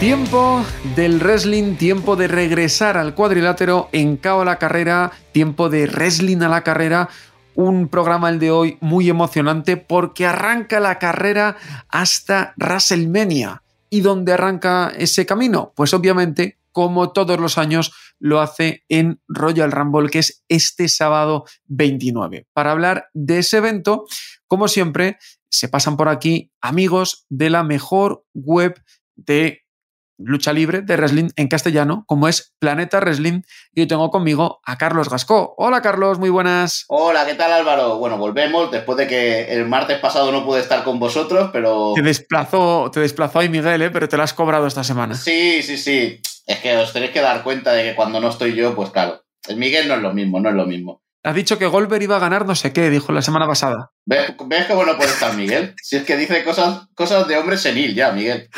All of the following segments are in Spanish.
Tiempo del wrestling, tiempo de regresar al cuadrilátero en Cao a la carrera, tiempo de wrestling a la carrera, un programa el de hoy muy emocionante porque arranca la carrera hasta WrestleMania. ¿Y dónde arranca ese camino? Pues obviamente, como todos los años, lo hace en Royal Rumble, que es este sábado 29. Para hablar de ese evento, como siempre, se pasan por aquí amigos de la mejor web de lucha libre de wrestling en castellano, como es Planeta Wrestling. Y hoy tengo conmigo a Carlos Gascó. Hola Carlos, muy buenas. Hola, ¿qué tal Álvaro? Bueno, volvemos después de que el martes pasado no pude estar con vosotros, pero... Te desplazó, te desplazó ahí Miguel, ¿eh? pero te lo has cobrado esta semana. Sí, sí, sí. Es que os tenéis que dar cuenta de que cuando no estoy yo, pues claro, el Miguel no es lo mismo, no es lo mismo. Ha dicho que Goldberg iba a ganar no sé qué, dijo la semana pasada. ¿Ves, ¿Ves qué bueno puede estar Miguel? Si es que dice cosas, cosas de hombre senil ya, Miguel.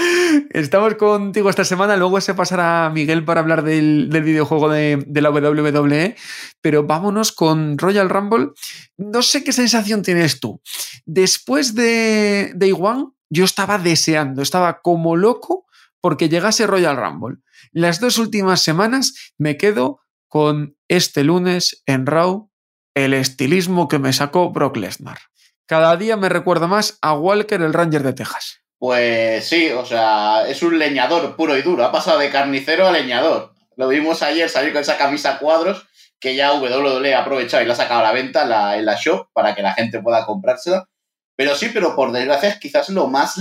Estamos contigo esta semana, luego se pasará Miguel para hablar del, del videojuego de, de, la WWE, pero vámonos con Royal Rumble. No sé qué sensación tienes tú. Después de Day One, yo estaba deseando, estaba como loco porque llegase Royal Rumble. Las dos últimas semanas me quedo con este lunes en Raw el estilismo que me sacó Brock Lesnar. Cada día me recuerda más a Walker, el Ranger de Texas. Pues sí, o sea, es un leñador puro y duro. Ha pasado de carnicero a leñador. Lo vimos ayer salir con esa camisa cuadros que ya WWE ha aprovechado y la ha sacado a la venta en la, shop para que la gente pueda comprársela. Pero sí, pero por desgracia es quizás lo más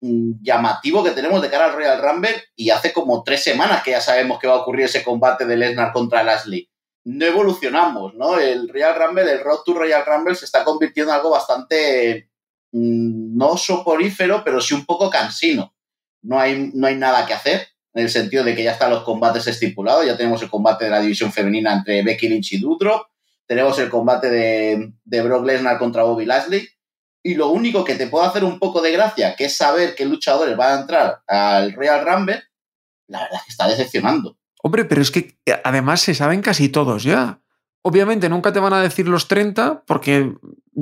llamativo que tenemos de cara al Royal Rumble y hace como tres semanas que ya sabemos que va a ocurrir ese combate de Lesnar contra Lashley no evolucionamos, ¿no? El Royal Rumble, el Road to Royal Rumble se está convirtiendo en algo bastante, mmm, no soporífero, pero sí un poco cansino. No hay, no hay nada que hacer, en el sentido de que ya están los combates estipulados, ya tenemos el combate de la división femenina entre Becky Lynch y Doudrop, tenemos el combate de, de Brock Lesnar contra Bobby Lashley, y lo único que te puede hacer un poco de gracia, que es saber qué luchadores van a entrar al Royal Rumble, la verdad es que está decepcionando. Hombre, pero es que además se saben casi todos ya. Obviamente nunca te van a decir los 30, porque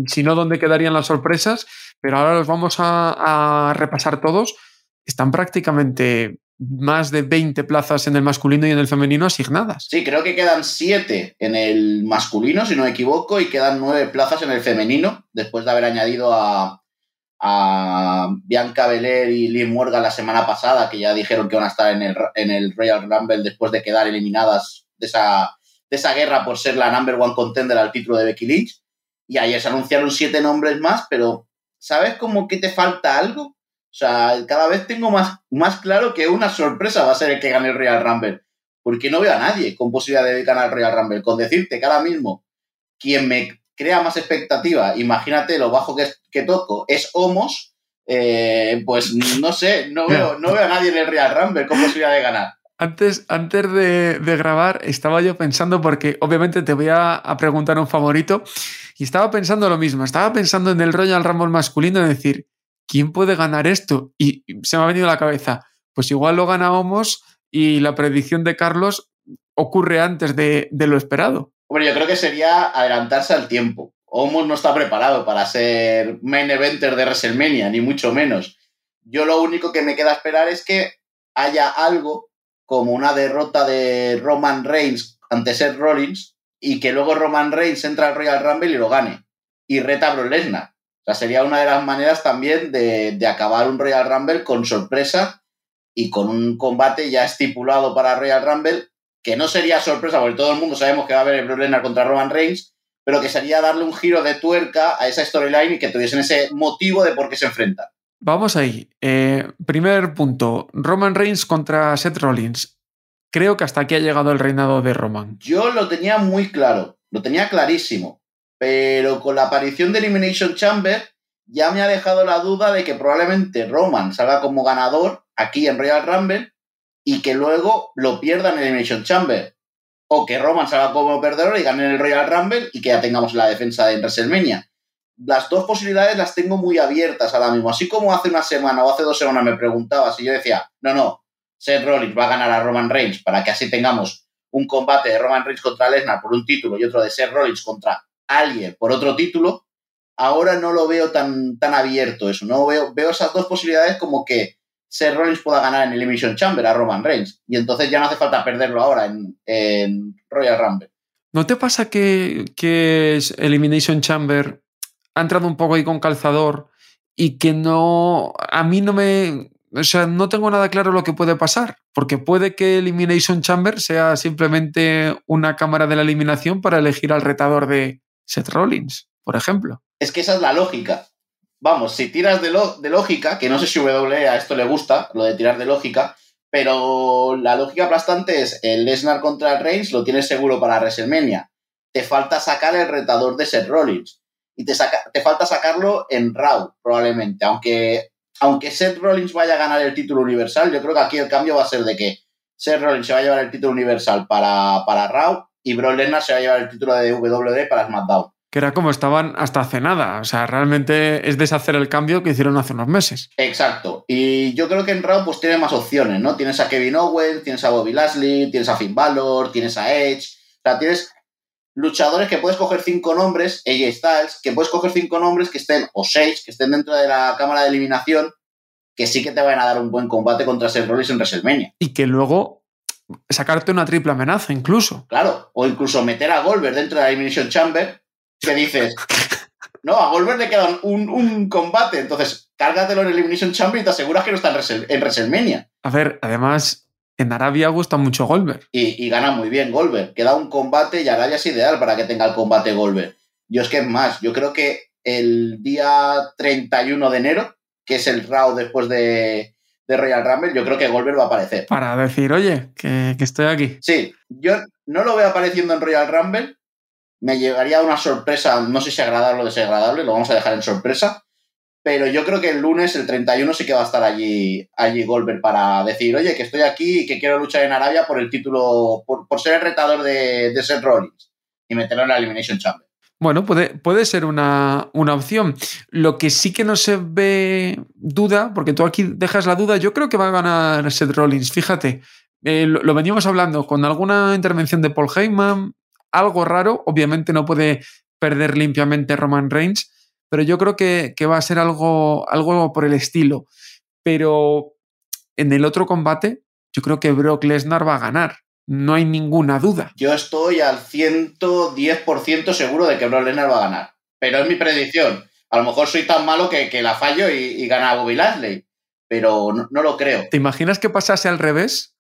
si no, ¿dónde quedarían las sorpresas? Pero ahora los vamos a, a, repasar todos. Están prácticamente más de 20 plazas en el masculino y en el femenino asignadas. Sí, creo que quedan 7 en el masculino, si no me equivoco, y quedan 9 plazas en el femenino, después de haber añadido a, a Bianca Belair y Liv Morgan la semana pasada, que ya dijeron que van a estar en el, en el Royal Rumble después de quedar eliminadas de esa, de esa guerra por ser la number one contender al título de Becky Lynch. Y ayer se anunciaron siete nombres más, pero ¿sabes como que te falta algo? O sea, cada vez tengo más, más claro que una sorpresa va a ser el que gane el Royal Rumble. Porque no veo a nadie con posibilidad de ganar el Royal Rumble. Con decirte que ahora mismo quien me crea más expectativa, imagínate lo bajo que, que toco, es Homos, eh, pues no sé, no veo, no veo a nadie en el Real Rumble con posibilidad de ganar. Antes, antes de, de, grabar, estaba yo pensando, porque obviamente te voy a, a, preguntar un favorito, y estaba pensando lo mismo, estaba pensando en el Royal Rumble masculino, de decir, ¿quién puede ganar esto? Y se me ha venido a la cabeza, pues igual lo gana Homos y la predicción de Carlos ocurre antes de, de lo esperado. Hombre, yo creo que sería adelantarse al tiempo. Homos no está preparado para ser main eventer de WrestleMania, ni mucho menos. Yo lo único que me queda esperar es que haya algo como una derrota de Roman Reigns ante Seth Rollins y que luego Roman Reigns entra al Royal Rumble y lo gane y reta a Brock Lesnar. O sea, sería una de las maneras también de, de, acabar un Royal Rumble con sorpresa y con un combate ya estipulado para Royal Rumble que no sería sorpresa, porque todo el mundo sabemos que va a haber el Brock Lesnar contra Roman Reigns, pero que sería darle un giro de tuerca a esa storyline y que tuviesen ese motivo de por qué se enfrentan. Vamos ahí. Eh, primer punto, Roman Reigns contra Seth Rollins. Creo que hasta aquí ha llegado el reinado de Roman. Yo lo tenía muy claro, lo tenía clarísimo, pero con la aparición de Elimination Chamber ya me ha dejado la duda de que probablemente Roman salga como ganador aquí en Royal Rumble y que luego lo pierdan en Elimination Chamber. O que Roman salga como perdedor y gane el Royal Rumble y que ya tengamos la defensa en WrestleMania. Las dos posibilidades las tengo muy abiertas ahora mismo. Así como hace una semana o hace dos semanas me preguntabas y yo decía, no, no, Seth Rollins va a ganar a Roman Reigns para que así tengamos un combate de Roman Reigns contra Lesnar por un título y otro de Seth Rollins contra alguien por otro título, ahora no lo veo tan, tan abierto eso. No veo, veo esas dos posibilidades como que Seth Rollins pueda ganar en Elimination Chamber a Roman Reigns. Y entonces ya no hace falta perderlo ahora en, Royal Rumble. ¿No te pasa que, que Elimination Chamber ha entrado un poco ahí con calzador y que no. A mí no me. O sea, no tengo nada claro lo que puede pasar, porque puede que Elimination Chamber sea simplemente una cámara de la eliminación para elegir al retador de Seth Rollins, por ejemplo. Es que esa es la lógica vamos, si tiras de, de lógica, que no sé si W a esto le gusta, lo de tirar de lógica, pero la lógica aplastante es el Lesnar contra el Reigns lo tienes seguro para WrestleMania. Te falta sacar el retador de Seth Rollins. Y te, saca, te falta sacarlo en Raw, probablemente. Aunque, aunque Seth Rollins vaya a ganar el título universal, yo creo que aquí el cambio va a ser de que Seth Rollins se va a llevar el título universal para, para Raw y Brock Lesnar se va a llevar el título de WWE para SmackDown que era como estaban hasta hace nada. O sea, realmente es deshacer el cambio que hicieron hace unos meses. Exacto. Y yo creo que en Raw pues tiene más opciones, ¿no? Tienes a Kevin Owens, tienes a Bobby Lashley, tienes a Finn Balor, tienes a Edge. O sea, tienes luchadores que puedes coger cinco nombres, AJ Styles, que puedes coger cinco nombres que estén, o seis, que estén dentro de la cámara de eliminación, que sí que te van a dar un buen combate contra Seth Rollins en WrestleMania. Y que luego sacarte una triple amenaza incluso. Claro, o incluso meter a Goldberg dentro de la Elimination Chamber ¿Qué dices, no, a Goldberg le queda un, combate, entonces cárgatelo en Elimination Chamber y te aseguras que no está en, WrestleMania. A ver, además, en Arabia gusta mucho Goldberg. Y, gana muy bien Goldberg. Queda un combate y Arabia es ideal para que tenga el combate Goldberg. Yo es que es más, yo creo que el día 31 de enero, que es el Raw después de, Royal Rumble, yo creo que Goldberg va a aparecer. Para decir, oye, que, que estoy aquí. Sí, yo no lo veo apareciendo en Royal Rumble, me llevaría una sorpresa, no sé si agradable o desagradable, lo vamos a dejar en sorpresa, pero yo creo que el lunes, el 31, sí que va a estar allí, allí Goldberg para decir, oye, que estoy aquí y que quiero luchar en Arabia por el título, por, ser el retador de, Seth Rollins y meterlo en la Elimination Chamber. Bueno, puede, puede ser una, opción. Lo que sí que no se ve duda, porque tú aquí dejas la duda, yo creo que va a ganar Seth Rollins. Fíjate, eh, lo, lo, veníamos hablando con alguna intervención de Paul Heyman, algo raro. Obviamente no puede perder limpiamente Roman Reigns, pero yo creo que, va a ser algo, algo por el estilo. Pero en el otro combate, yo creo que Brock Lesnar va a ganar. No hay ninguna duda. Yo estoy al 110% seguro de que Brock Lesnar va a ganar. Pero es mi predicción. A lo mejor soy tan malo que, la fallo y, gana Bobby Lashley. Pero no, lo creo. ¿Te imaginas que pasase al revés?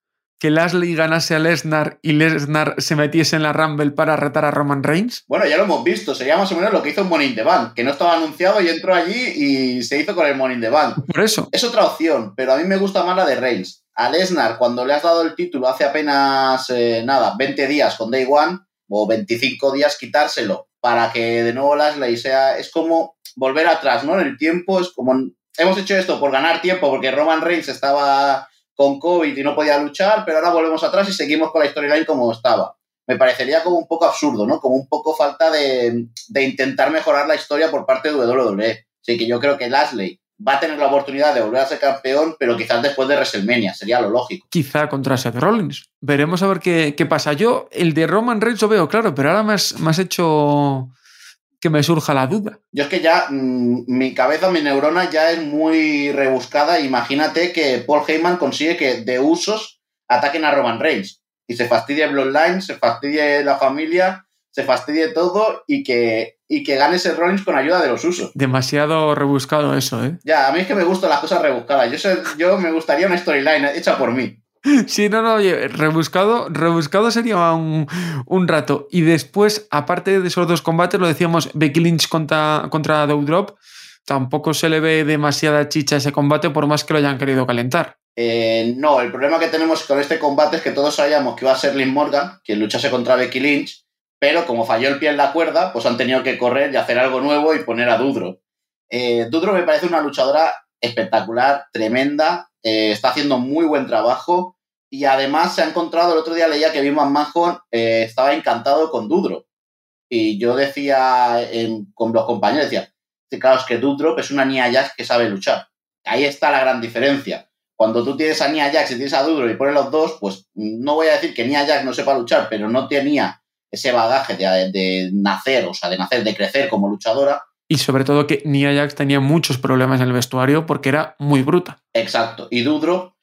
Que Lashley ganase a Lesnar y Lesnar se metiese en la Rumble para retar a Roman Reigns? Bueno, ya lo hemos visto, sería más o menos lo que hizo Money in the Bank, que no estaba anunciado y entró allí y se hizo con el Money in the Bank. Por eso. Es otra opción, pero a mí me gusta más la de Reigns. A Lesnar, cuando le has dado el título hace apenas, eh, nada, 20 días con Day One, o 25 días quitárselo, para que de nuevo Lashley sea, es como volver atrás, ¿no? En el tiempo es como, hemos hecho esto por ganar tiempo, porque Roman Reigns estaba con COVID y no podía luchar, pero ahora volvemos atrás y seguimos con la storyline como estaba. Me parecería como un poco absurdo, ¿no? Como un poco falta de, intentar mejorar la historia por parte de WWE. Así que yo creo que Lashley va a tener la oportunidad de volver a ser campeón, pero quizás después de WrestleMania, sería lo lógico. Quizá contra Seth Rollins. Veremos a ver qué, pasa. Yo, el de Roman Reigns lo veo, claro, pero ahora me has hecho que me surja la duda. Yo es que ya mm, mi cabeza, mi neurona ya es muy rebuscada. Imagínate que Paul Heyman consigue que de usos ataquen a Roman Reigns y se fastidie Bloodline, se fastidie la familia, se fastidie todo y que, y que gane ese Rollins con ayuda de los usos. Demasiado rebuscado eso, ¿eh? Ya, a mí es que me gustan las cosas rebuscadas. Yo, yo me gustaría una storyline hecha por mí. Sí, no, no, oye, rebuscado, rebuscado sería un, rato. Y después, aparte de esos dos combates, lo decíamos, Becky Lynch contra, contra Doudrop, tampoco se le ve demasiada chicha ese combate por más que lo hayan querido calentar. Eh, no, el problema que tenemos con este combate es que todos sabíamos que iba a ser Lynn Morgan quien luchase contra Becky Lynch, pero como falló el pie en la cuerda, pues han tenido que correr y hacer algo nuevo y poner a Doudrop. Eh, me parece una luchadora espectacular, tremenda, eh, está haciendo muy buen trabajo. Y además se ha encontrado, el otro día leía que Bim McMahon eh, estaba encantado con Dudrop. Y yo decía con los compañeros, decía, claro, es que Dudrop es una Nia Jax que sabe luchar. Ahí está la gran diferencia. Cuando tú tienes a Nia Jax y tienes a Dudrop y pones los dos, pues no voy a decir que Nia Jax no sepa luchar, pero no tenía ese bagaje de, de nacer, o sea, de nacer, de crecer como luchadora. Y sobre todo que Nia Jax tenía muchos problemas en el vestuario porque era muy bruta. Exacto. Y Dudrop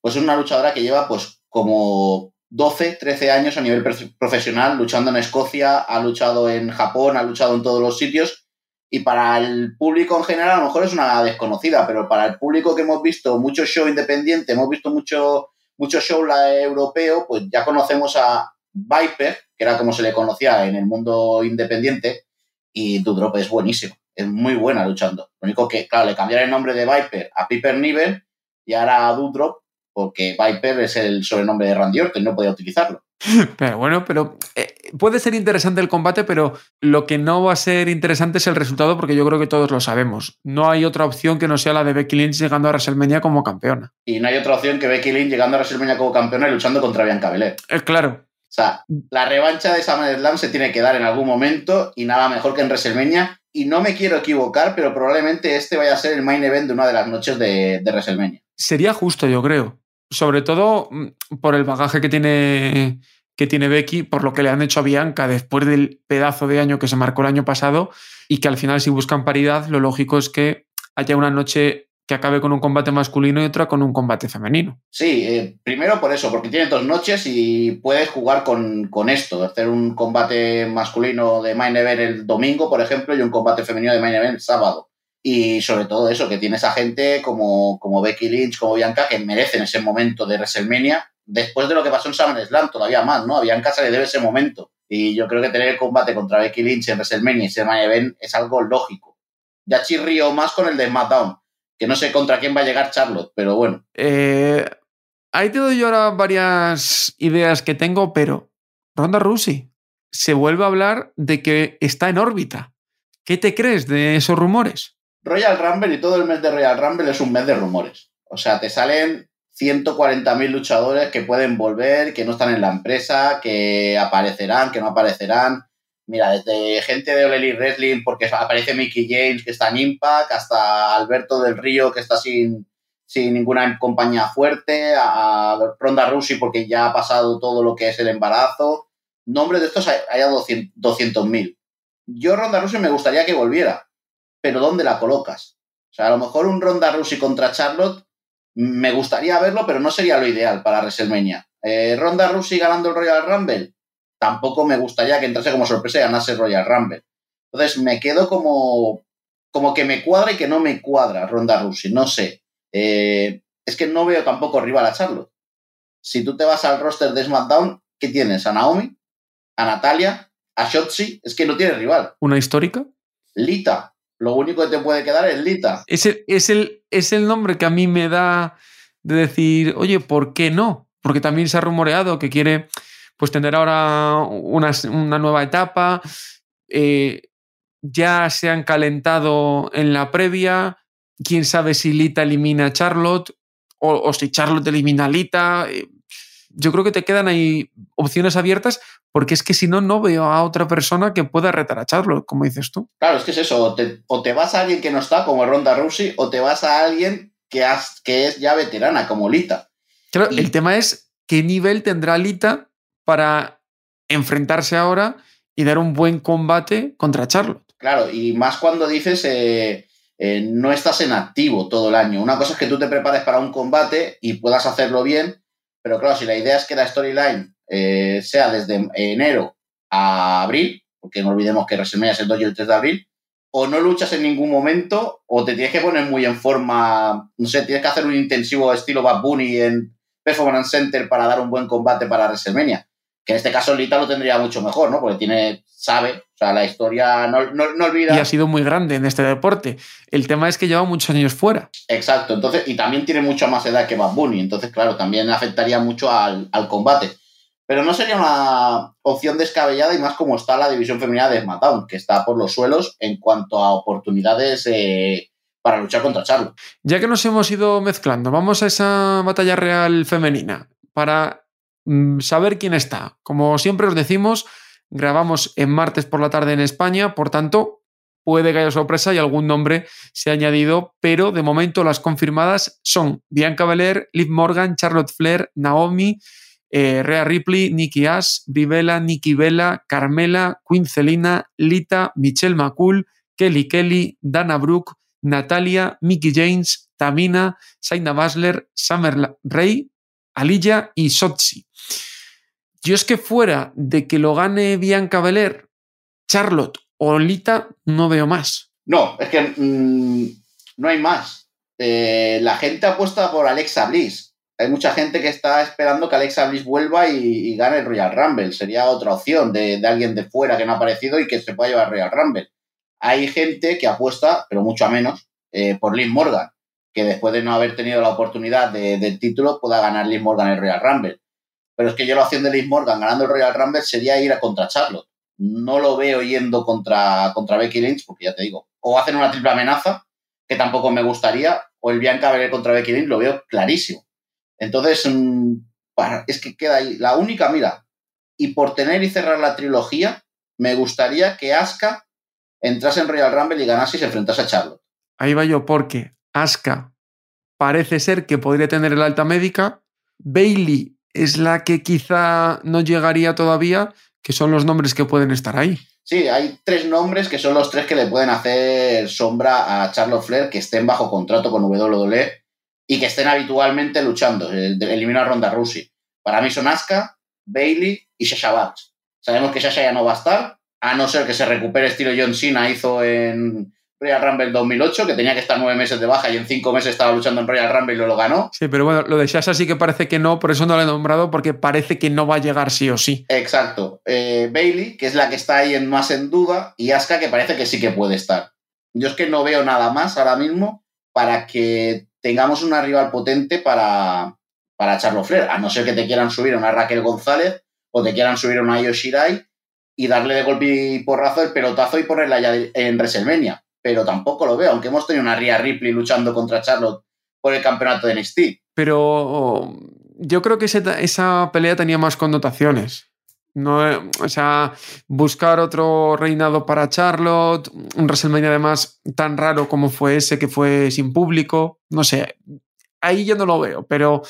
pues es una luchadora que lleva pues como 12, 13 años a nivel profesional luchando en Escocia, ha luchado en Japón, ha luchado en todos los sitios y para el público en general a lo mejor es una desconocida, pero para el público que hemos visto mucho show independiente, hemos visto mucho, mucho show europeo, pues ya conocemos a Viper, que era como se le conocía en el mundo independiente, y Dudrop es buenísimo, es muy buena luchando. Lo único que, claro, le cambiaron el nombre de Viper a Piper Niven y ahora a Dudrop porque Viper es el sobrenombre de Randy Orton, no podía utilizarlo. Pero bueno, pero eh, puede ser interesante el combate, pero lo que no va a ser interesante es el resultado, porque yo creo que todos lo sabemos. No hay otra opción que no sea la de Becky Lynch llegando a WrestleMania como campeona. Y no hay otra opción que Becky Lynch llegando a WrestleMania como campeona y luchando contra Bianca Belair. Eh, claro. O sea, la revancha de SummerSlam se tiene que dar en algún momento y nada mejor que en WrestleMania. Y no me quiero equivocar, pero probablemente este vaya a ser el main event de una de las noches de, de WrestleMania. Sería justo, yo creo sobre todo mm, por el bagaje que tiene, que tiene Becky, por lo que le han hecho a Bianca después del pedazo de año que se marcó el año pasado y que al final si buscan paridad, lo lógico es que haya una noche que acabe con un combate masculino y otra con un combate femenino. Sí, eh, primero por eso, porque tiene dos noches y puedes jugar con, esto, hacer un combate masculino de Main Event el domingo, por ejemplo, y un combate femenino de Main Event el sábado. Y sobre todo eso, que tienes a gente como, como Becky Lynch, como Bianca, que merecen ese momento de WrestleMania, después de lo que pasó en SummerSlam, todavía más, ¿no? A Bianca se le debe ese momento. Y yo creo que tener el combate contra Becky Lynch en WrestleMania y ese main event es algo lógico. Ya chirrío más con el de SmackDown, que no sé contra quién va a llegar Charlotte, pero bueno. Eh, ahí te doy yo ahora varias ideas que tengo, pero Ronda Rousey se vuelve a hablar de que está en órbita. ¿Qué te crees de esos rumores? Royal Rumble y todo el mes de Royal Rumble es un mes de rumores. O sea, te salen 140.000 luchadores que pueden volver, que no están en la empresa, que aparecerán, que no aparecerán. Mira, desde gente de Ole Wrestling, porque aparece Mickey James, que está en Impact, hasta Alberto del Río, que está sin, sin ninguna compañía fuerte, a Ronda Rousey, porque ya ha pasado todo lo que es el embarazo. Nombres de estos hay, a 200.000. Yo, Ronda Rousey, me gustaría que volviera, pero ¿dónde la colocas? O sea, a lo mejor un Ronda Rousey contra Charlotte me gustaría verlo, pero no sería lo ideal para WrestleMania. Eh, Ronda Rousey ganando el Royal Rumble, tampoco me gustaría que entrase como sorpresa y ganase Royal Rumble. Entonces me quedo como, como que me cuadra y que no me cuadra Ronda Rousey, no sé. Eh, es que no veo tampoco rival a Charlotte. Si tú te vas al roster de SmackDown, ¿qué tienes? ¿A Naomi? ¿A Natalia? ¿A Shotzi? Es que no tiene rival. ¿Una histórica? Lita lo único que te puede quedar es Lita. Es el, es el, es el nombre que a mí me da de decir, oye, ¿por qué no? Porque también se ha rumoreado que quiere pues tener ahora una, nueva etapa. Eh, ya se han calentado en la previa. Quién sabe si Lita elimina a Charlotte o, si Charlotte elimina a Lita. Eh, yo creo que te quedan ahí opciones abiertas porque es que si no, no veo a otra persona que pueda retar a Charlotte, como dices tú. Claro, es que es eso, o te, vas a alguien que no está, como Ronda Rousey, o te vas a alguien que, que es ya veterana, como Lita. Claro, el tema es qué nivel tendrá Lita para enfrentarse ahora y dar un buen combate contra Charlotte. Claro, y más cuando dices eh, eh, no estás en activo todo el año. Una cosa es que tú te prepares para un combate y puedas hacerlo bien, pero claro, si la idea es que la storyline eh, sea desde enero a abril, porque no olvidemos que WrestleMania es el 2 y el 3 de abril, o no luchas en ningún momento, o te tienes que poner muy en forma, no sé, tienes que hacer un intensivo estilo Bad Bunny en Performance Center para dar un buen combate para WrestleMania. Que en este caso Lita lo tendría mucho mejor, ¿no? Porque tiene, sabe, o sea, la historia no, no, olvida. Y ha sido muy grande en este deporte. El tema es que lleva muchos años fuera. Exacto, entonces, y también tiene mucha más edad que Bad Bunny, entonces, claro, también afectaría mucho al, combate. Pero no sería una opción descabellada y más como está la división femenina de SmackDown, que está por los suelos en cuanto a oportunidades eh, para luchar contra Charlo. Ya que nos hemos ido mezclando, vamos a esa batalla real femenina para saber quién está. Como siempre os decimos, grabamos en martes por la tarde en España, por tanto, puede que haya sorpresa y algún nombre se ha añadido, pero de momento las confirmadas son Bianca Belair, Liv Morgan, Charlotte Flair, Naomi, eh, Rhea Ripley, Nikki Ash, Brivela, Nikki Bella, Carmela, Queen Celina, Lita, Michelle McCool, Kelly Kelly, Dana Brooke, Natalia, Mickey James, Tamina, Saina Basler, Summer Ray, Alilla y Sotzi. Yo es que fuera de que lo gane Bianca Belair, Charlotte o Lita, no veo más. No, es que mm, no hay más. Eh, la gente apuesta por Alexa Bliss. Hay mucha gente que está esperando que Alexa Bliss vuelva y, gane el Royal Rumble. Sería otra opción de, alguien de fuera que no ha aparecido y que se pueda llevar el Royal Rumble. Hay gente que apuesta, pero mucho menos, eh, por Liv Morgan, que después de no haber tenido la oportunidad del título pueda ganar Liv Morgan el Royal Rumble. Pero es que yo la opción de Liv Morgan ganando el Royal Rumble sería ir a contra Charlotte. No lo veo yendo contra, contra Becky Lynch, porque ya te digo, o hacen una triple amenaza, que tampoco me gustaría, o el Bianca Belair contra Becky Lynch lo veo clarísimo. Entonces, mm, es que queda ahí. La única, mira, y por tener y cerrar la trilogía, me gustaría que Asuka entrase en Royal Rumble y ganase y se enfrentase a Charlotte. Ahí va yo, porque Asuka parece ser que podría tener el alta médica. Bailey es la que quizá no llegaría todavía, que son los nombres que pueden estar ahí. Sí, hay tres nombres que son los tres que le pueden hacer sombra a Charlotte Flair que estén bajo contrato con WWE y que estén habitualmente luchando, eliminar a Ronda Rousey. Para mí son Asuka, Bailey y Sasha Banks. Sabemos que Sasha ya no va a estar, a no ser que se recupere estilo John Cena hizo en Royal Rumble 2008, que tenía que estar nueve meses de baja y en cinco meses estaba luchando en Royal Rumble y lo, lo ganó. Sí, pero bueno, lo de Sasha sí que parece que no, por eso no lo he nombrado, porque parece que no va a llegar sí o sí. Exacto. Eh, Bailey, que es la que está ahí en, más en duda, y Asuka, que parece que sí que puede estar. Yo es que no veo nada más ahora mismo para que tengamos una rival potente para, para Charlo Flair, a no ser que te quieran subir a una Raquel González o te quieran subir a una Yoshirai y darle de golpe y porrazo el pelotazo y ponerla ya en WrestleMania pero tampoco lo veo, aunque hemos tenido una Rhea Ripley luchando contra Charlotte por el campeonato de NXT. Pero oh, yo creo que esa pelea tenía más connotaciones. No, o sea, buscar otro reinado para Charlotte, un WrestleMania además tan raro como fue ese que fue sin público, no sé, ahí yo no lo veo, pero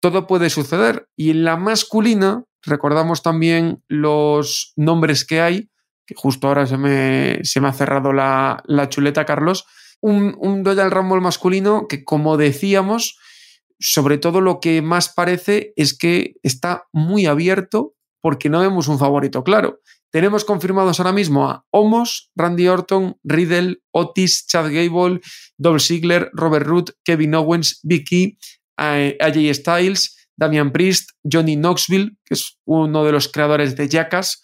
todo puede suceder. Y en la masculina, recordamos también los nombres que hay, que justo ahora se me, se me ha cerrado la, chuleta, Carlos, un, un Royal Rumble masculino que, como decíamos, sobre todo lo que más parece es que está muy abierto porque no vemos un favorito claro. Tenemos confirmados ahora mismo a Homos, Randy Orton, Riddle, Otis, Chad Gable, Dolph Ziggler, Robert Root, Kevin Owens, Vicky, AJ Styles, Damian Priest, Johnny Knoxville, que es uno de los creadores de Jackass,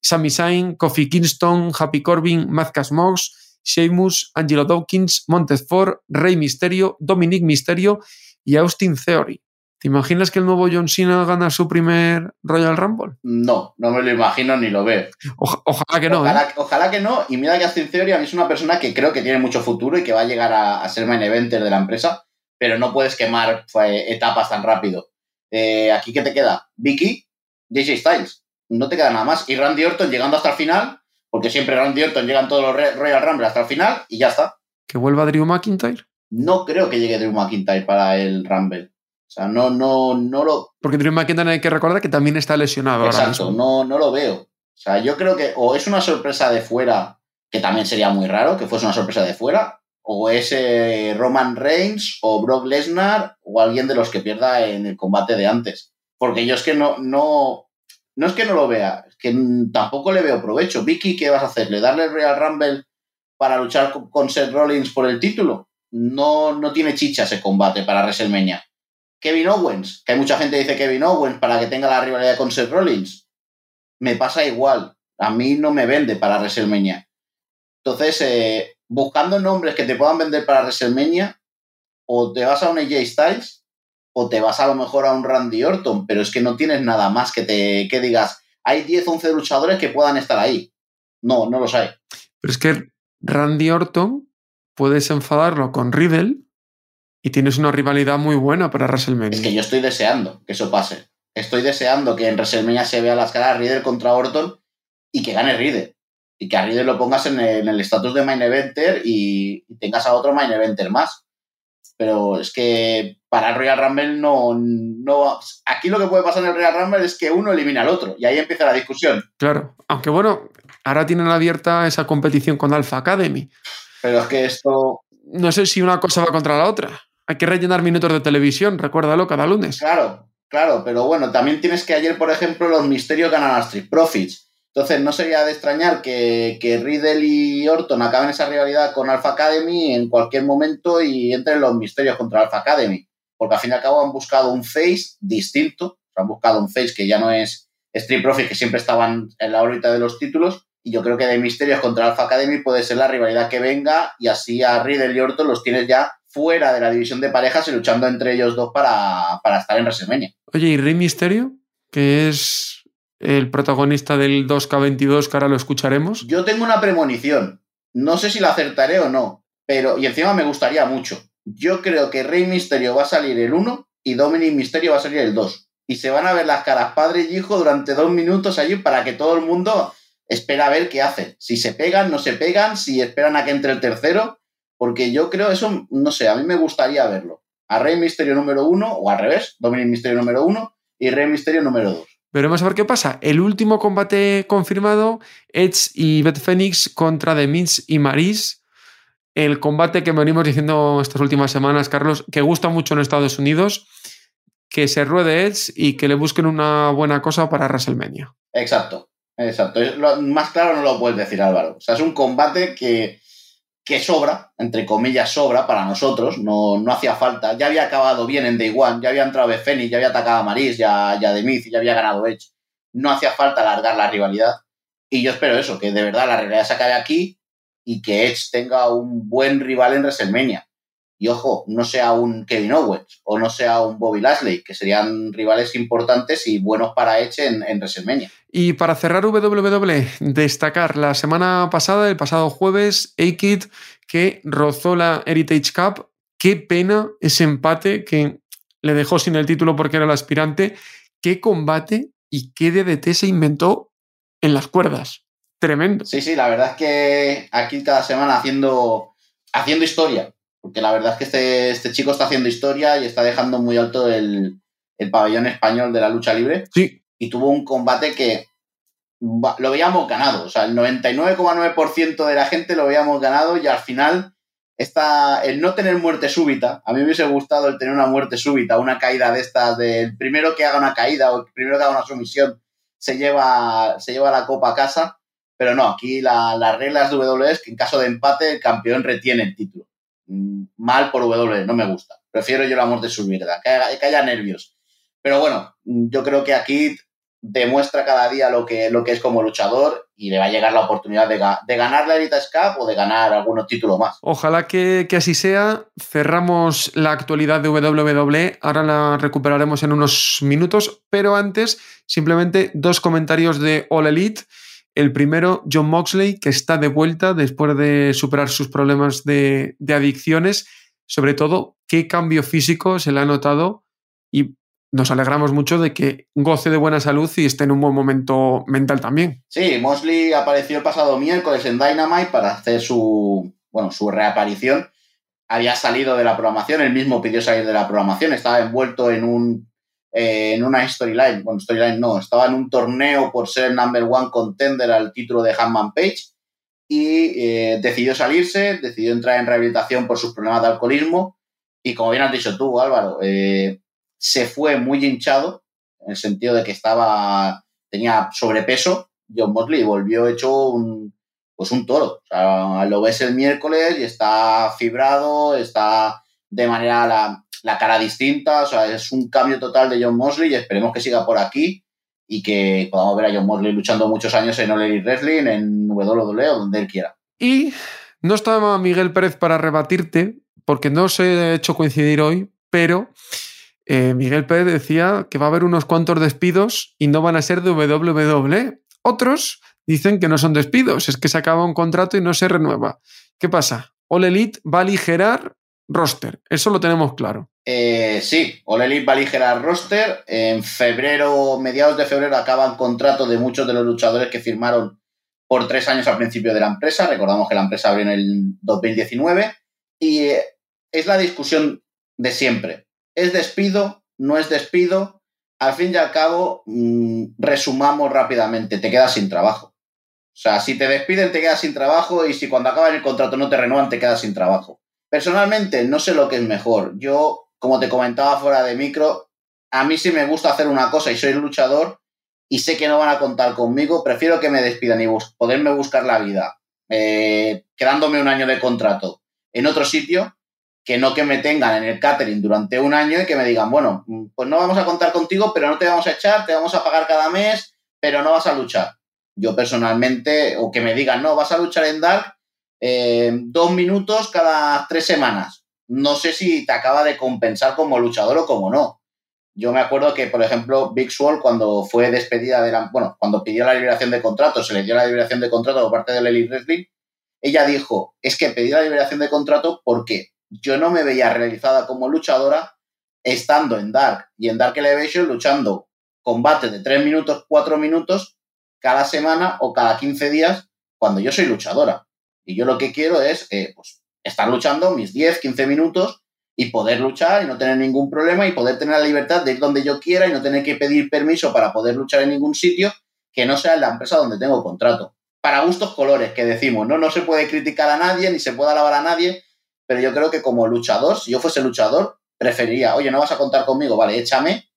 Sami Zayn, Kofi Kingston, Happy Corbin, Mazcas Mox, Sheamus, Angelo Dawkins, Montezford, Rey Misterio, Dominic Misterio y Austin Theory. ¿Te imaginas que el nuevo John Cena gana su primer Royal Rumble? No, no me lo imagino ni lo veo. ojalá que no. ¿eh? Ojalá, que no. Y mira que Austin Theory a mí es una persona que creo que tiene mucho futuro y que va a llegar a, ser main eventer de la empresa, pero no puedes quemar etapas tan rápido. Eh, ¿Aquí qué te queda? Vicky, JJ Styles no te queda nada más. Y Randy Orton llegando hasta el final, porque siempre Randy Orton llegan todos los Royal Rumble hasta el final y ya está. ¿Que vuelva Drew McIntyre? No creo que llegue Drew McIntyre para el Rumble. O sea, no, no, no lo. Porque Drew McIntyre hay que recordar que también está lesionado Exacto, No, no lo veo. O sea, yo creo que o es una sorpresa de fuera, que también sería muy raro que fuese una sorpresa de fuera, o es eh, Roman Reigns o Brock Lesnar o alguien de los que pierda en el combate de antes. Porque yo es que no, no, no es que no lo vea, es que tampoco le veo provecho. Vicky, ¿qué vas a hacer? ¿Le darle el Real Rumble para luchar con Seth Rollins por el título? No, no tiene chicha ese combate para WrestleMania. Kevin Owens, que hay mucha gente que dice Kevin Owens para que tenga la rivalidad con Seth Rollins. Me pasa igual. A mí no me vende para WrestleMania. Entonces, eh, buscando nombres que te puedan vender para WrestleMania, o te vas a un AJ Styles o te vas a lo mejor a un Randy Orton, pero es que no tienes nada más que te que digas, hay 10, 11 luchadores que puedan estar ahí. No, no los hay. Pero es que Randy Orton puedes enfadarlo con Riddle y tienes una rivalidad muy buena para WrestleMania. Es que yo estoy deseando que eso pase. Estoy deseando que en WrestleMania se vea las caras Riddle contra Orton y que gane Riddle. Y que a Riddle lo pongas en el estatus de main eventer y, y tengas a otro main eventer más pero es que para el Royal Rumble no, no... Aquí lo que puede pasar en el Royal Rumble es que uno elimina al otro y ahí empieza la discusión. Claro, aunque bueno, ahora tienen abierta esa competición con Alpha Academy. Pero es que esto... No sé si una cosa va contra la otra. Hay que rellenar minutos de televisión, recuérdalo, cada lunes. Claro, claro, pero bueno, también tienes que ayer, por ejemplo, los misterios ganan a Street Profits. Entonces, no sería de extrañar que, que, Riddle y Orton acaben esa rivalidad con Alpha Academy en cualquier momento y entren los misterios contra Alpha Academy. Porque al fin y al cabo han buscado un face distinto. Han buscado un face que ya no es Street Profits, que siempre estaban en la órbita de los títulos. Y yo creo que de misterios contra Alpha Academy puede ser la rivalidad que venga y así a Riddle y Orton los tienes ya fuera de la división de parejas y luchando entre ellos dos para, para estar en WrestleMania. Oye, ¿y Rey Misterio? Que es el protagonista del 2K22, que ahora lo escucharemos? Yo tengo una premonición. No sé si la acertaré o no, pero y encima me gustaría mucho. Yo creo que Rey Misterio va a salir el 1 y Dominic Misterio va a salir el 2. Y se van a ver las caras padre y hijo durante dos minutos allí para que todo el mundo espera a ver qué hacen. Si se pegan, no se pegan, si esperan a que entre el tercero. Porque yo creo eso, no sé, a mí me gustaría verlo. A Rey Misterio número 1, o al revés, Dominic Misterio número 1 y Rey Misterio número 2. Veremos a ver qué pasa. El último combate confirmado, Edge y Beth Phoenix contra The Miz y Maris. El combate que venimos diciendo estas últimas semanas, Carlos, que gusta mucho en Estados Unidos, que se ruede Edge y que le busquen una buena cosa para WrestleMania. Exacto, exacto. más claro no lo puedes decir, Álvaro. O sea, es un combate que que sobra, entre comillas sobra para nosotros, no, no hacía falta. Ya había acabado bien en Day One, ya había entrado Fenix, ya había atacado a Maris, ya, ya y ya había ganado Edge. No hacía falta alargar la rivalidad. Y yo espero eso, que de verdad la rivalidad se acabe aquí y que Edge tenga un buen rival en WrestleMania y ojo, no sea un Kevin Owens o no sea un Bobby Lashley, que serían rivales importantes y buenos para Edge en, en WrestleMania. Y para cerrar WWE, destacar la semana pasada, el pasado jueves, A-Kid, que rozó la Heritage Cup. Qué pena ese empate que le dejó sin el título porque era el aspirante. Qué combate y qué DDT se inventó en las cuerdas. Tremendo. Sí, sí, la verdad es que aquí cada semana haciendo, haciendo historia porque la verdad es que este, este chico está haciendo historia y está dejando muy alto el, pabellón español de la lucha libre. Sí. Y tuvo un combate que lo veíamos ganado. O sea, el 99,9% de la gente lo veíamos ganado y al final está el no tener muerte súbita. A mí me hubiese gustado el tener una muerte súbita, una caída de estas, del primero que haga una caída o el primero que haga una sumisión se lleva, se lleva la copa a casa. Pero no, aquí las reglas de WWE es que en caso de empate el campeón retiene el título. Mal por W, no me gusta. Prefiero yo la muerte subida, que haya, que haya nervios. Pero bueno, yo creo que aquí demuestra cada día lo que, es como luchador y le va a llegar la oportunidad de, de ganar la Elite Cup o de ganar algunos títulos más. Ojalá que, que, así sea. Cerramos la actualidad de WWE, ahora la recuperaremos en unos minutos, pero antes simplemente dos comentarios de All Elite. El primero, John Moxley, que está de vuelta después de superar sus problemas de, adicciones. Sobre todo, qué cambio físico se le ha notado y nos alegramos mucho de que goce de buena salud y esté en un buen momento mental también. Sí, Moxley apareció el pasado miércoles en Dynamite para hacer su, bueno, su reaparición. Había salido de la programación, él mismo pidió salir de la programación, estaba envuelto en un eh, en una storyline, bueno, storyline no, estaba en un torneo por ser number one contender al título de Hanman Page y eh, decidió salirse, decidió entrar en rehabilitación por sus problemas de alcoholismo y como bien has dicho tú, Álvaro, eh, se fue muy hinchado en el sentido de que estaba, tenía sobrepeso, John Motley volvió hecho un, pues un toro. Lo ves el miércoles y está fibrado, está de manera la, la cara distinta, o sea, es un cambio total de John Mosley y esperemos que siga por aquí y que podamos ver a John Mosley luchando muchos años en All Elite Wrestling, en WWE o donde él quiera. Y no estaba Miguel Pérez para rebatirte, porque no se ha hecho coincidir hoy, pero eh, Miguel Pérez decía que va a haber unos cuantos despidos y no van a ser de WWE. Otros dicen que no son despidos, es que se acaba un contrato y no se renueva. ¿Qué pasa? All Elite va a aligerar roster. Eso lo tenemos claro. Eh, sí, All Elite va a roster. En febrero, mediados de febrero, acaban contrato de muchos de los luchadores que firmaron por tres años al principio de la empresa. Recordamos que la empresa abrió en el 2019. Y eh, es la discusión de siempre. ¿Es despido? ¿No es despido? Al fin y al cabo, mm, resumamos rápidamente, te quedas sin trabajo. O sea, si te despiden, te quedas sin trabajo y si cuando acaba el contrato no te renuevan, te quedas sin trabajo. Personalmente, no sé lo que es mejor. Yo, como te comentaba fuera de micro, a mí sí me gusta hacer una cosa y soy luchador y sé que no van a contar conmigo, prefiero que me despidan y poderme buscar la vida, eh, quedándome un año de contrato en otro sitio, que no que me tengan en el catering durante un año y que me digan, bueno, pues no vamos a contar contigo, pero no te vamos a echar, te vamos a pagar cada mes, pero no vas a luchar. Yo personalmente, o que me digan, no, vas a luchar en Dark eh, dos minutos cada tres semanas. No sé si te acaba de compensar como luchador o como no. Yo me acuerdo que, por ejemplo, Big Swole, cuando fue despedida de la. Bueno, cuando pidió la liberación de contrato, se le dio la liberación de contrato por parte de Elite Wrestling, ella dijo: Es que pedí la liberación de contrato porque yo no me veía realizada como luchadora estando en Dark y en Dark Elevation luchando combate de tres minutos, cuatro minutos cada semana o cada 15 días cuando yo soy luchadora. Y yo lo que quiero es eh, pues, estar luchando mis 10, 15 minutos y poder luchar y no tener ningún problema y poder tener la libertad de ir donde yo quiera y no tener que pedir permiso para poder luchar en ningún sitio que no sea en la empresa donde tengo contrato. Para gustos colores, que decimos, ¿no? No se puede criticar a nadie ni se puede alabar a nadie, pero yo creo que como luchador, si yo fuese luchador, preferiría, oye, no vas a contar conmigo, vale, échame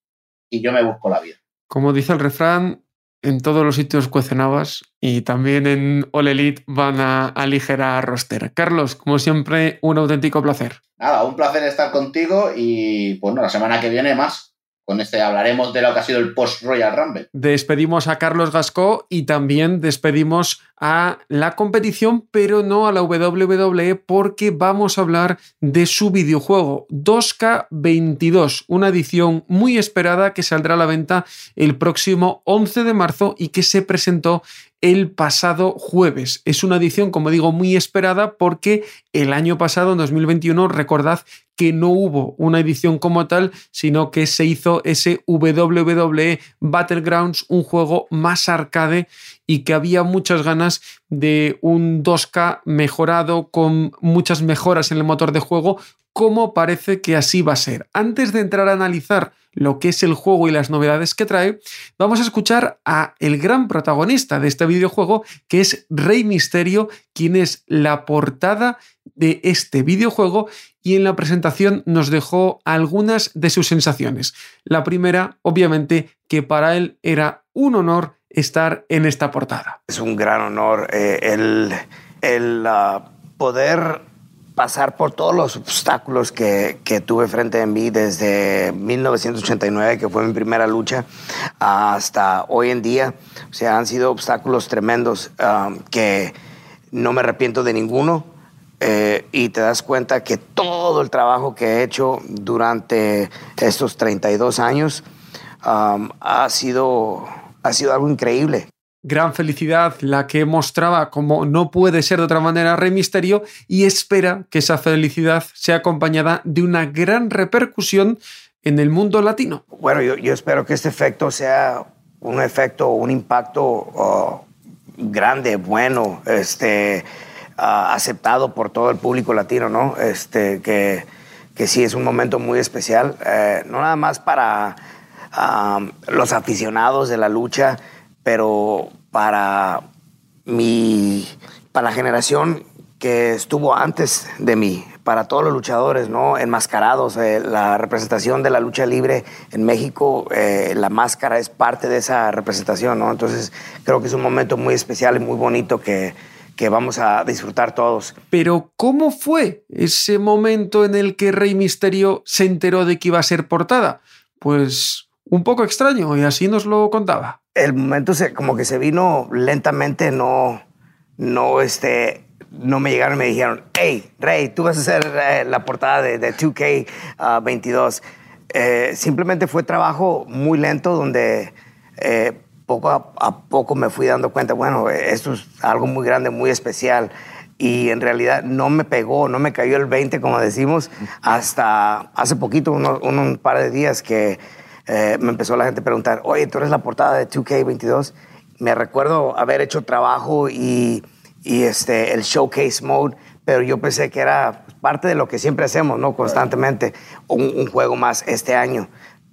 y yo me busco la vida. Como dice el refrán, en todos los sitios cuecenabas y también en All Elite van a aligerar roster. Carlos, como siempre, un auténtico placer. Nada, un placer estar contigo y bueno, la semana que viene más. Con este hablaremos de lo que ha sido el post-Royal Rumble. Despedimos a Carlos Gascó y también despedimos a la competición, pero no a la WWE, porque vamos a hablar de su videojuego 2K22, una edición muy esperada que saldrá a la venta el próximo 11 de marzo y que se presentó el pasado jueves. Es una edición, como digo, muy esperada porque el año pasado, en 2021, recordad que no hubo una edición como tal, sino que se hizo ese WWE Battlegrounds, un juego más arcade y que había muchas ganas de un 2K mejorado con muchas mejoras en el motor de juego, como parece que así va a ser. Antes de entrar a analizar lo que es el juego y las novedades que trae, vamos a escuchar a el gran protagonista de este videojuego, que es Rey Misterio, quien es la portada de este videojuego y en la presentación nos dejó algunas de sus sensaciones. La primera, obviamente, que para él era un honor estar en esta portada. Es un gran honor eh, el, el ah, poder pasar por todos los obstáculos que, que, tuve frente a mí desde 1989, que fue mi primera lucha, hasta hoy en día. O sea, han sido obstáculos tremendos um, que no me arrepiento de ninguno. Eh, y te das cuenta que todo el trabajo que he hecho durante estos 32 años um, ha, sido, ha sido algo increíble gran felicidad la que mostraba como no puede ser de otra manera Rey Misterio y espera que esa felicidad sea acompañada de una gran repercusión en el mundo latino. Bueno, yo, espero que este efecto sea un efecto, un impacto oh, grande, bueno, este, ah, aceptado por todo el público latino, ¿no? Este, que, que sí es un momento muy especial, eh, no nada más para ah, los aficionados de la lucha, pero para mi, para la generación que estuvo antes de mí, para todos los luchadores, ¿no? Enmascarados, eh, la representación de la lucha libre en México, eh, la máscara es parte de esa representación, ¿no? Entonces creo que es un momento muy especial y muy bonito que, que vamos a disfrutar todos. Pero ¿cómo fue ese momento en el que Rey Misterio se enteró de que iba a ser portada? Pues un poco extraño y así nos lo contaba. El momento se, como que se vino lentamente, no, no, este, no me llegaron y me dijeron, hey, Rey, tú vas a hacer eh, la portada de, 2K22. Eh, simplemente fue trabajo muy lento donde eh, poco a, poco me fui dando cuenta, bueno, esto es algo muy grande, muy especial. y en realidad no me pegó, no me cayó el 20, como decimos, hasta hace poquito, un par de días que eh, me empezó la gente a preguntar, oye, tú eres la portada de 2K22. Me recuerdo haber hecho trabajo y, y este, el showcase mode, pero yo pensé que era parte de lo que siempre hacemos, ¿no? Constantemente, un, juego más este año.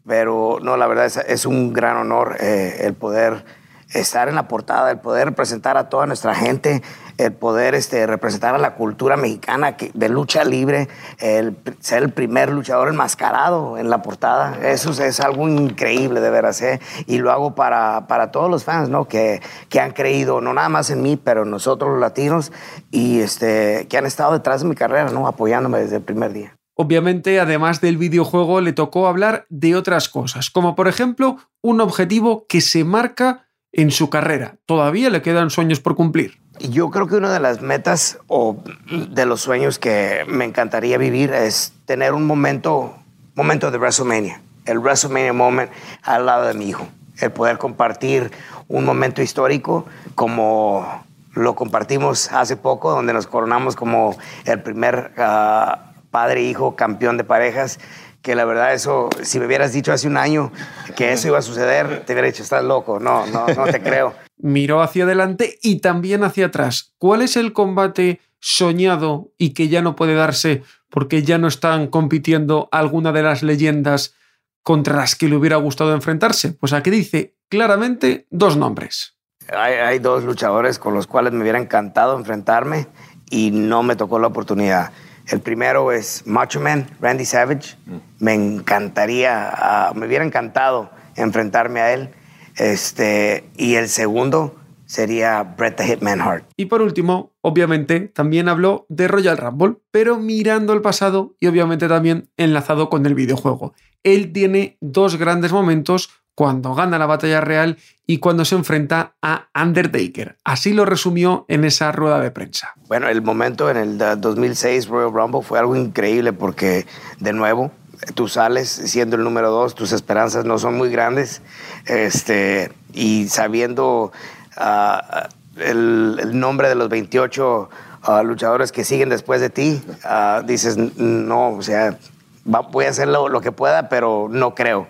Pero no, la verdad es, es un gran honor eh, el poder estar en la portada, el poder representar a toda nuestra gente, el poder este, representar a la cultura mexicana de lucha libre, el ser el primer luchador enmascarado en la portada. Eso es, algo increíble, de veras. ¿eh? Y lo hago para, para todos los fans ¿no? que, que han creído, no nada más en mí, pero en nosotros los latinos, y este, que han estado detrás de mi carrera, ¿no? apoyándome desde el primer día. Obviamente, además del videojuego, le tocó hablar de otras cosas, como por ejemplo un objetivo que se marca en su carrera. Todavía le quedan sueños por cumplir. Yo creo que una de las metas o de los sueños que me encantaría vivir es tener un momento, momento de WrestleMania, el WrestleMania moment al lado de mi hijo, el poder compartir un momento histórico como lo compartimos hace poco, donde nos coronamos como el primer ah, padre e campeón de parejas que la verdad eso, si me hubieras dicho hace un año que eso iba a suceder, te hubiera dicho, estás loco, no, no, no te creo. Miró hacia adelante y también hacia atrás. ¿Cuál es el combate soñado y que ya no puede darse porque ya no están compitiendo alguna de las leyendas contra las que le hubiera gustado enfrentarse? Pues aquí dice claramente dos nombres. Hay, hay dos luchadores con los cuales me hubiera encantado enfrentarme y no me tocó la oportunidad. El primero es Macho Man, Randy Savage. Mm. Me encantaría, ah, me hubiera encantado enfrentarme a él. Este, y el segundo sería Bret the Hitman Hart. Y por último, obviamente, también habló de Royal Rumble, pero mirando el pasado y obviamente también enlazado con el videojuego. Él tiene dos grandes momentos cuando gana la batalla real y cuando se enfrenta a Undertaker. Así lo resumió en esa rueda de prensa. Bueno, el momento en el 2006 Royal Rumble fue algo increíble porque, de nuevo, tú sales siendo el número dos, tus esperanzas no son muy grandes, este, y sabiendo ah, el, nombre de los 28 ah, luchadores que siguen después de ti, ah, dices, no, o sea, voy a hacer lo que pueda, pero no creo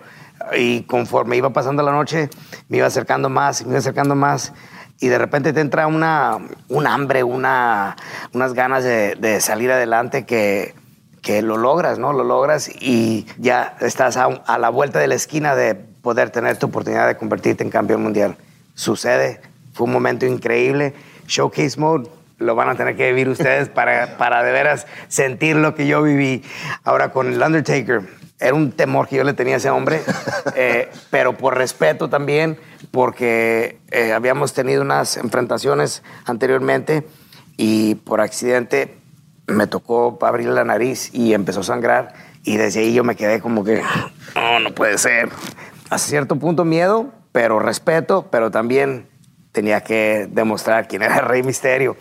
y conforme iba pasando la noche, me iba acercando más me iba acercando más. Y de repente te entra una, un hambre, una, unas ganas de, salir adelante que, que, lo logras, ¿no? Lo logras y ya estás a, a, la vuelta de la esquina de poder tener tu oportunidad de convertirte en campeón mundial. Sucede, fue un momento increíble. Showcase Mode, lo van a tener que vivir ustedes para, para de veras sentir lo que yo viví. Ahora con el Undertaker, era un temor que yo le tenía a ese hombre, eh, pero por respeto también, porque eh, habíamos tenido unas enfrentaciones anteriormente y por accidente me tocó abrir la nariz y empezó a sangrar y desde ahí yo me quedé como que, no, no puede ser. A cierto punto miedo, pero respeto, pero también tenía que demostrar quién era el Rey Misterio.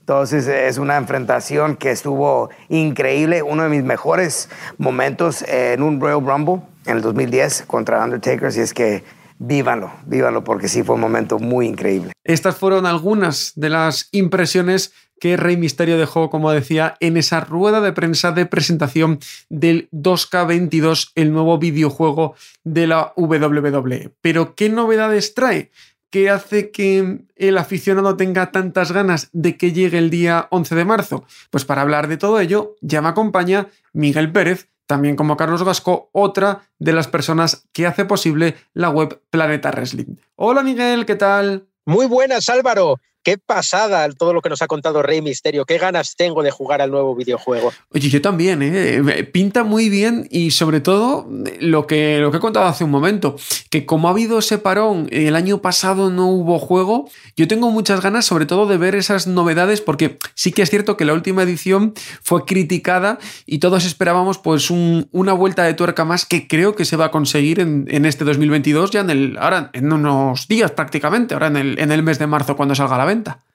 Entonces es una enfrentación que estuvo increíble, uno de mis mejores momentos en un Royal Rumble en el 2010 contra Undertaker, así es que vívanlo, vívanlo porque sí fue un momento muy increíble. Estas fueron algunas de las impresiones que Rey Misterio dejó, como decía, en esa rueda de prensa de presentación del 2K22, el nuevo videojuego de la WWE. Pero, ¿qué novedades trae? ¿Qué hace que el aficionado tenga tantas ganas de que llegue el día 11 de marzo? Pues para hablar de todo ello, ya me acompaña Miguel Pérez, también como Carlos Gasco, otra de las personas que hace posible la web Planeta Wrestling. Hola Miguel, ¿qué tal? Muy buenas Álvaro, Qué pasada todo lo que nos ha contado Rey Misterio. Qué ganas tengo de jugar al nuevo videojuego. Oye, yo también, ¿eh? Pinta muy bien y sobre todo lo que, lo que he contado hace un momento, que como ha habido ese parón, el año pasado no hubo juego, yo tengo muchas ganas sobre todo de ver esas novedades porque sí que es cierto que la última edición fue criticada y todos esperábamos pues una vuelta de tuerca más que creo que se va a conseguir en, este 2022 ya en el, ahora en unos días prácticamente, ahora en el, en el mes de marzo cuando salga la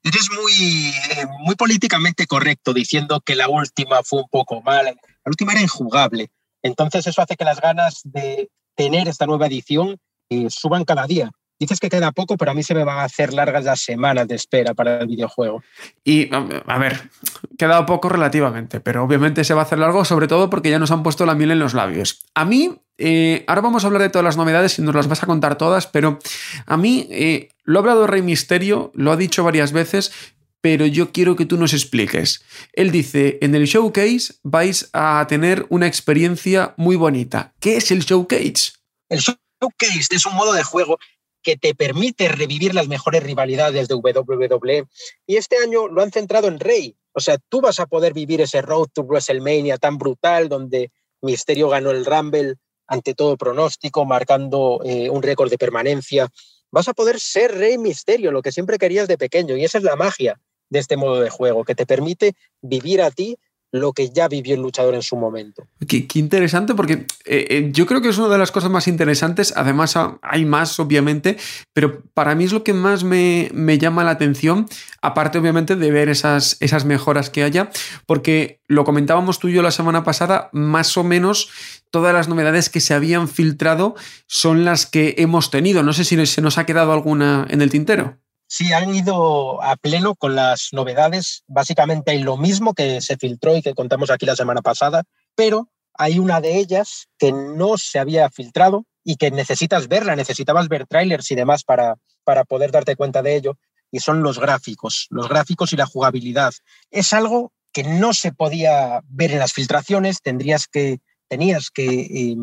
Eres muy, eh, muy políticamente correcto diciendo que la última fue un poco mala. La última era injugable. Entonces eso hace que las ganas de tener esta nueva edición eh, suban cada día. Dices que queda poco, pero a mí se me van a hacer largas las semanas de espera para el videojuego. Y, a ver, queda poco relativamente, pero obviamente se va a hacer largo, sobre todo porque ya nos han puesto la miel en los labios. A mí, eh, ahora vamos a hablar de todas las novedades y nos las vas a contar todas, pero a mí eh, lo ha hablado Rey Misterio, lo ha dicho varias veces, pero yo quiero que tú nos expliques. Él dice, en el showcase vais a tener una experiencia muy bonita. ¿Qué es el showcase? El showcase es un modo de juego que te permite revivir las mejores rivalidades de WWE. Y este año lo han centrado en Rey. O sea, tú vas a poder vivir ese Road to WrestleMania tan brutal donde Misterio ganó el Rumble ante todo pronóstico, marcando eh, un récord de permanencia. Vas a poder ser Rey Misterio, lo que siempre querías de pequeño. Y esa es la magia de este modo de juego, que te permite vivir a ti lo que ya vivió el luchador en su momento. Qué, interesante, porque eh, eh, yo creo que es una de las cosas más interesantes. Además, hay más, obviamente, pero para mí es lo que más me, llama la atención, aparte, obviamente, de ver esas mejoras que haya, porque lo comentábamos tú y yo la semana pasada, más o menos todas las novedades que se habían filtrado son las que hemos tenido. No sé si se nos ha quedado alguna en el tintero. Sí, han ido a pleno con las novedades. Básicamente hay lo mismo que se filtró y que contamos aquí la semana pasada, pero hay una de ellas que no se había filtrado y que necesitas verla, necesitabas ver trailers y demás para, para poder darte cuenta de ello, y son los gráficos, los gráficos y la jugabilidad. Es algo que no se podía ver en las filtraciones, tendrías que, tenías que eh,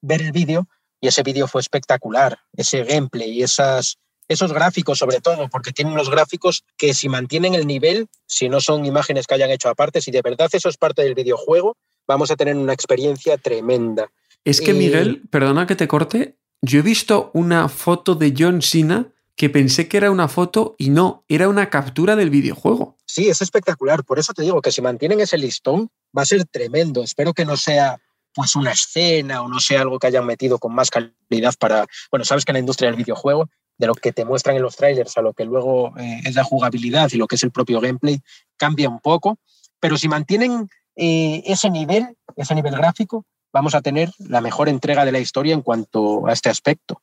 ver el vídeo y ese vídeo fue espectacular, ese gameplay y esas esos gráficos sobre todo, porque tienen unos gráficos que si mantienen el nivel, si no son imágenes que hayan hecho aparte, si de verdad eso es parte del videojuego, vamos a tener una experiencia tremenda. Es que, Miguel, perdona que te corte, yo he visto una foto de John Cena que pensé que era una foto y no, era una captura del videojuego. Sí, es espectacular, por eso te digo que si mantienen ese listón va a ser tremendo. Espero que no sea pues una escena o no sea algo que hayan metido con más calidad para, bueno, sabes que en la industria del videojuego de lo que te muestran en los trailers a lo que luego eh, es la jugabilidad y lo que es el propio gameplay, cambia un poco. Pero si mantienen eh, ese nivel, ese nivel gráfico, vamos a tener la mejor entrega de la historia en cuanto a este aspecto.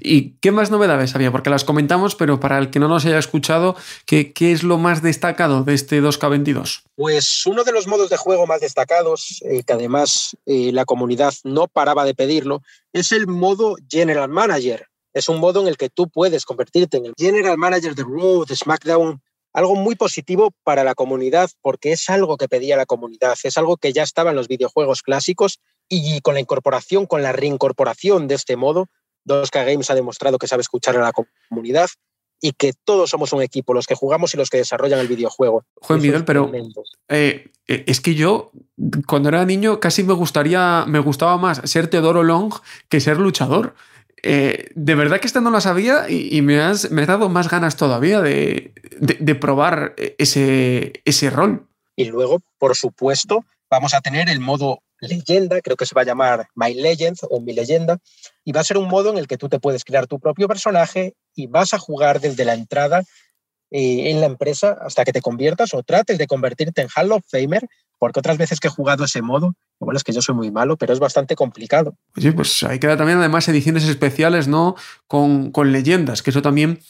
¿Y qué más novedades había? Porque las comentamos, pero para el que no nos haya escuchado, ¿qué, qué es lo más destacado de este 2K22? Pues uno de los modos de juego más destacados, eh, que además la comunidad no paraba de pedirlo, es el modo General Manager es un modo en el que tú puedes convertirte en el general manager de Raw, de SmackDown, algo muy positivo para la comunidad porque es algo que pedía la comunidad, es algo que ya estaba en los videojuegos clásicos y con la incorporación, con la reincorporación de este modo, 2K Games ha demostrado que sabe escuchar a la comunidad y que todos somos un equipo, los que jugamos y los que desarrollan el videojuego. Juan Miguel, pero eh, eh, es que yo cuando era niño casi me gustaría, me gustaba más ser Teodoro Long que ser luchador. Eh, de verdad que esta no la sabía y, me, has, me dado más ganas todavía de, probar ese, ese rol. Y luego, por supuesto, vamos a tener el modo leyenda, creo que se va a llamar My Legend o Mi Leyenda, y va a ser un modo en el que tú te puedes crear tu propio personaje y vas a jugar desde la entrada eh, en la empresa hasta que te conviertas o trates de convertirte en Hall of Famer porque otras veces que he jugado ese modo, bueno, es que yo soy muy malo, pero es bastante complicado. Sí, pues hay que dar también además ediciones especiales, ¿no? Con, leyendas, que eso también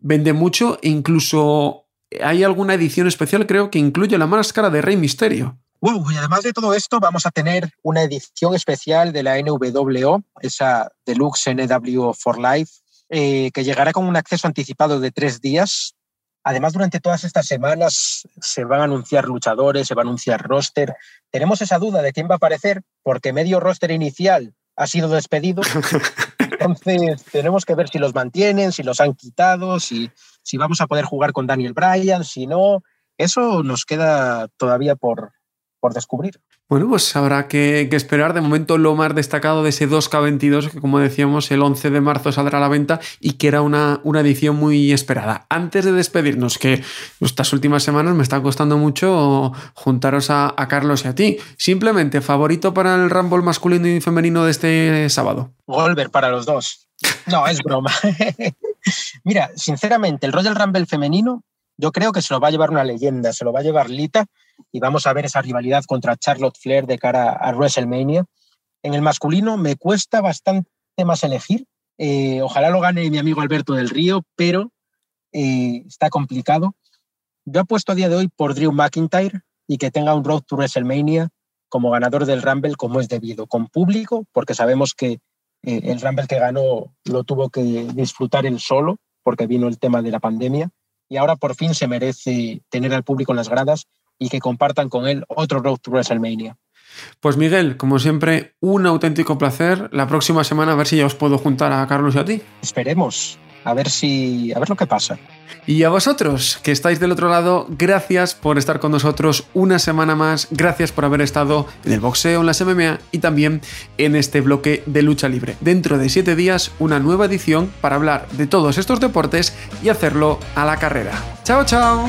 vende mucho. E incluso hay alguna edición especial, creo, que incluye la máscara de Rey Misterio. Wow, y además de todo esto, vamos a tener una edición especial de la NWO, esa Deluxe NW for Life, eh, que llegará con un acceso anticipado de tres días Además, durante todas estas semanas se van a anunciar luchadores, se va a anunciar roster. Tenemos esa duda de quién va a aparecer porque medio roster inicial ha sido despedido. Entonces, tenemos que ver si los mantienen, si los han quitado, si, si vamos a poder jugar con Daniel Bryan, si no. Eso nos queda todavía por, por descubrir. Bueno, pues habrá que, esperar. De momento, lo más destacado de ese 2K22, que como decíamos, el 11 de marzo saldrá a la venta y que era una, una edición muy esperada. Antes de despedirnos, que estas últimas semanas me está costando mucho juntaros a, Carlos y a ti. Simplemente, favorito para el Rumble masculino y femenino de este sábado. Golver para los dos. No, es broma. Mira, sinceramente, el Royal Rumble femenino, yo creo que se lo va a llevar una leyenda, se lo va a llevar Lita y vamos a ver esa rivalidad contra Charlotte Flair de cara a WrestleMania. En el masculino me cuesta bastante más elegir, Eh, ojalá lo gane mi amigo Alberto del Río, pero eh, está complicado. Yo apuesto a día de hoy por Drew McIntyre y que tenga un Road to WrestleMania como ganador del Rumble como es debido, con público, porque sabemos que eh, el Rumble que ganó lo tuvo que disfrutar él solo, porque vino el tema de la pandemia, y ahora por fin se merece tener al público en las gradas y que compartan con él otro Road to WrestleMania. Pues Miguel, como siempre, un auténtico placer. La próxima semana a ver si ya os puedo juntar a Carlos y a ti. Esperemos, a ver si a ver lo que pasa. Y a vosotros que estáis del otro lado, gracias por estar con nosotros una semana más, gracias por haber estado en el boxeo, en la MMA y también en este bloque de lucha libre. Dentro de siete días, una nueva edición para hablar de todos estos deportes y hacerlo a la carrera. ¡Chao, chao!